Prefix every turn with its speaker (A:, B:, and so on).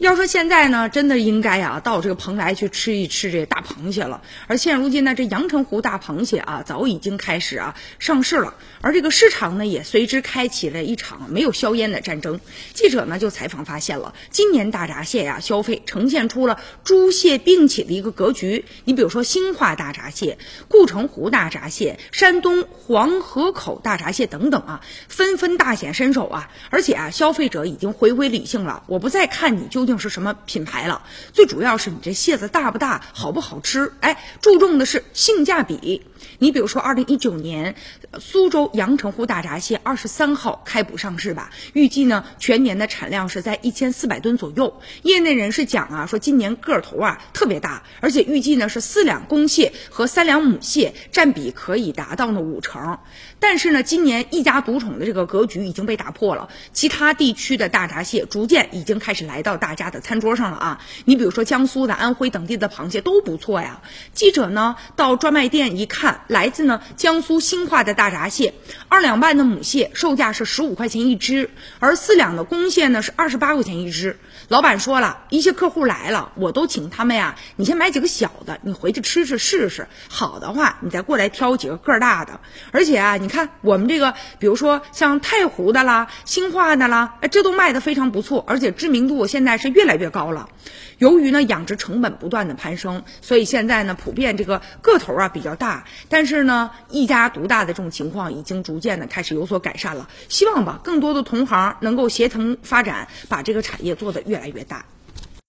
A: 要说现在呢，真的应该啊，到这个蓬莱去吃一吃这大螃蟹了。而现如今呢，这阳澄湖大螃蟹啊，早已经开始啊上市了。而这个市场呢，也随之开启了一场没有硝烟的战争。记者呢就采访发现了，今年大闸蟹呀消费呈现出了猪蟹并起的一个格局。你比如说兴化大闸蟹、固城湖大闸蟹、山东黄河口大闸蟹等等啊，纷纷大显身手啊。而且啊，消费者已经回归理性了，我不再看你究竟竟。是什么品牌了？最主要是你这蟹子大不大，好不好吃？哎，注重的是性价比。你比如说，二零一九年苏州阳澄湖大闸蟹二十三号开捕上市吧，预计呢全年的产量是在一千四百吨左右。业内人士讲啊，说今年个头啊特别大，而且预计呢是四两公蟹和三两母蟹占比可以达到呢五成。但是呢，今年一家独宠的这个格局已经被打破了，其他地区的大闸蟹逐渐已经开始来到大家的餐桌上了啊。你比如说江苏的、安徽等地的螃蟹都不错呀。记者呢到专卖店一看。来自呢江苏兴化的大闸蟹，二两半的母蟹售价是十五块钱一只，而四两的公蟹呢是二十八块钱一只。老板说了一些客户来了，我都请他们呀，你先买几个小的，你回去吃吃试试，好的话你再过来挑几个个大的。而且啊，你看我们这个，比如说像太湖的啦、兴化的啦，哎，这都卖的非常不错，而且知名度现在是越来越高了。由于呢养殖成本不断的攀升，所以现在呢普遍这个个头啊比较大，但是呢一家独大的这种情况已经逐渐的开始有所改善了。希望吧更多的同行能够协同发展，把这个产业做得越来越大。